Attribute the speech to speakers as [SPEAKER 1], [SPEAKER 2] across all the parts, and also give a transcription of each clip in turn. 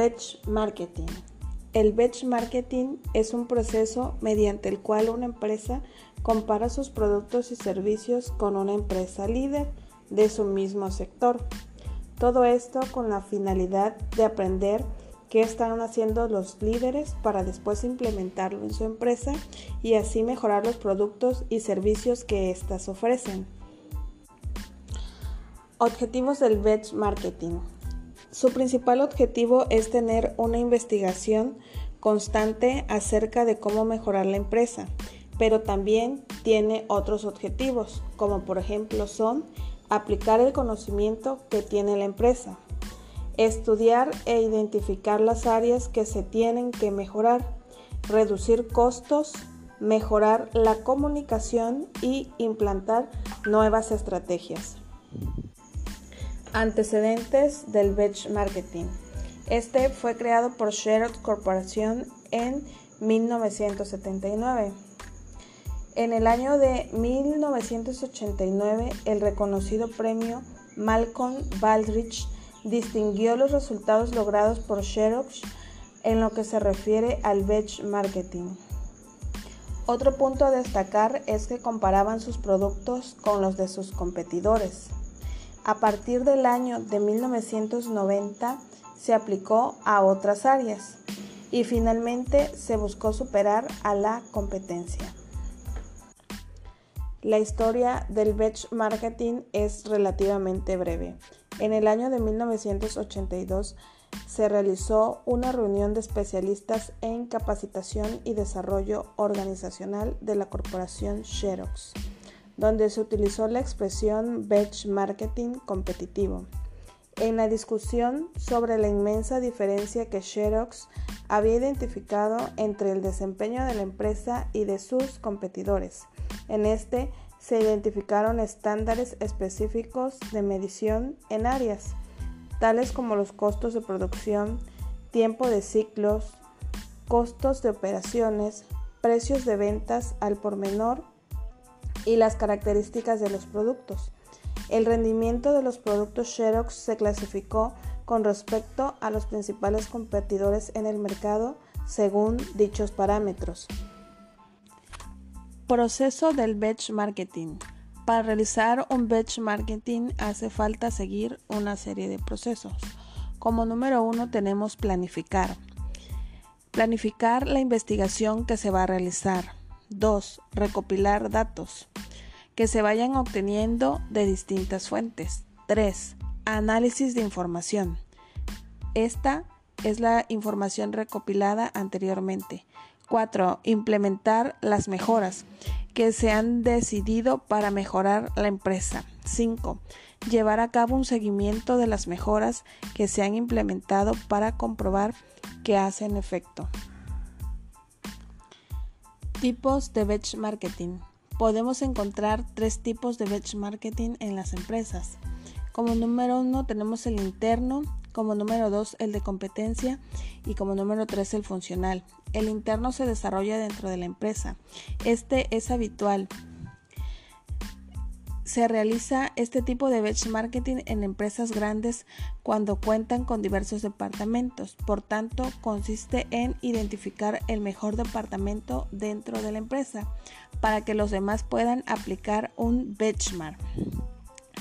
[SPEAKER 1] Benchmarking. El benchmarking es un proceso mediante el cual una empresa compara sus productos y servicios con una empresa líder de su mismo sector. Todo esto con la finalidad de aprender qué están haciendo los líderes para después implementarlo en su empresa y así mejorar los productos y servicios que éstas ofrecen. Objetivos del benchmarking. Su principal objetivo es tener una investigación constante acerca de cómo mejorar la empresa, pero también tiene otros objetivos, como por ejemplo son aplicar el conocimiento que tiene la empresa, estudiar e identificar las áreas que se tienen que mejorar, reducir costos, mejorar la comunicación y implantar nuevas estrategias. Antecedentes del benchmarking. Este fue creado por Xerox Corporation en 1979. En el año de 1989, el reconocido premio Malcolm Baldrige distinguió los resultados logrados por Xerox en lo que se refiere al benchmarking. Otro punto a destacar es que comparaban sus productos con los de sus competidores. A partir del año de 1990 se aplicó a otras áreas y finalmente se buscó superar a la competencia. La historia del benchmarking es relativamente breve. En el año de 1982 se realizó una reunión de especialistas en capacitación y desarrollo organizacional de la corporación Xerox donde se utilizó la expresión benchmarking competitivo. En la discusión sobre la inmensa diferencia que Xerox había identificado entre el desempeño de la empresa y de sus competidores. En este se identificaron estándares específicos de medición en áreas, tales como los costos de producción, tiempo de ciclos, costos de operaciones, precios de ventas al por menor y las características de los productos. El rendimiento de los productos Xerox se clasificó con respecto a los principales competidores en el mercado según dichos parámetros. Proceso del benchmarking. Para realizar un benchmarking hace falta seguir una serie de procesos. Como número uno tenemos planificar. Planificar la investigación que se va a realizar. 2. Recopilar datos que se vayan obteniendo de distintas fuentes. 3. Análisis de información. Esta es la información recopilada anteriormente. 4. Implementar las mejoras que se han decidido para mejorar la empresa. 5. Llevar a cabo un seguimiento de las mejoras que se han implementado para comprobar que hacen efecto. Tipos de benchmarking. Podemos encontrar tres tipos de benchmarking en las empresas. Como número uno tenemos el interno, como número dos el de competencia y como número tres el funcional. El interno se desarrolla dentro de la empresa. Este es habitual se realiza este tipo de benchmarking en empresas grandes cuando cuentan con diversos departamentos. Por tanto, consiste en identificar el mejor departamento dentro de la empresa para que los demás puedan aplicar un benchmark,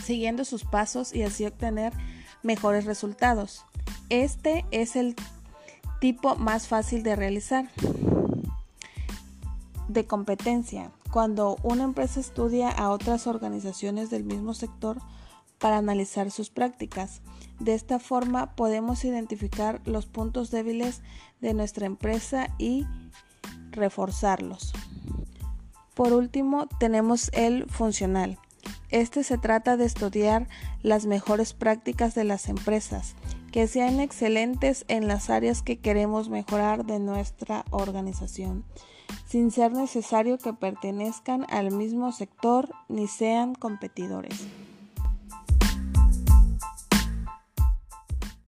[SPEAKER 1] siguiendo sus pasos y así obtener mejores resultados. Este es el tipo más fácil de realizar. De competencia cuando una empresa estudia a otras organizaciones del mismo sector para analizar sus prácticas. De esta forma podemos identificar los puntos débiles de nuestra empresa y reforzarlos. Por último, tenemos el funcional. Este se trata de estudiar las mejores prácticas de las empresas, que sean excelentes en las áreas que queremos mejorar de nuestra organización sin ser necesario que pertenezcan al mismo sector ni sean competidores.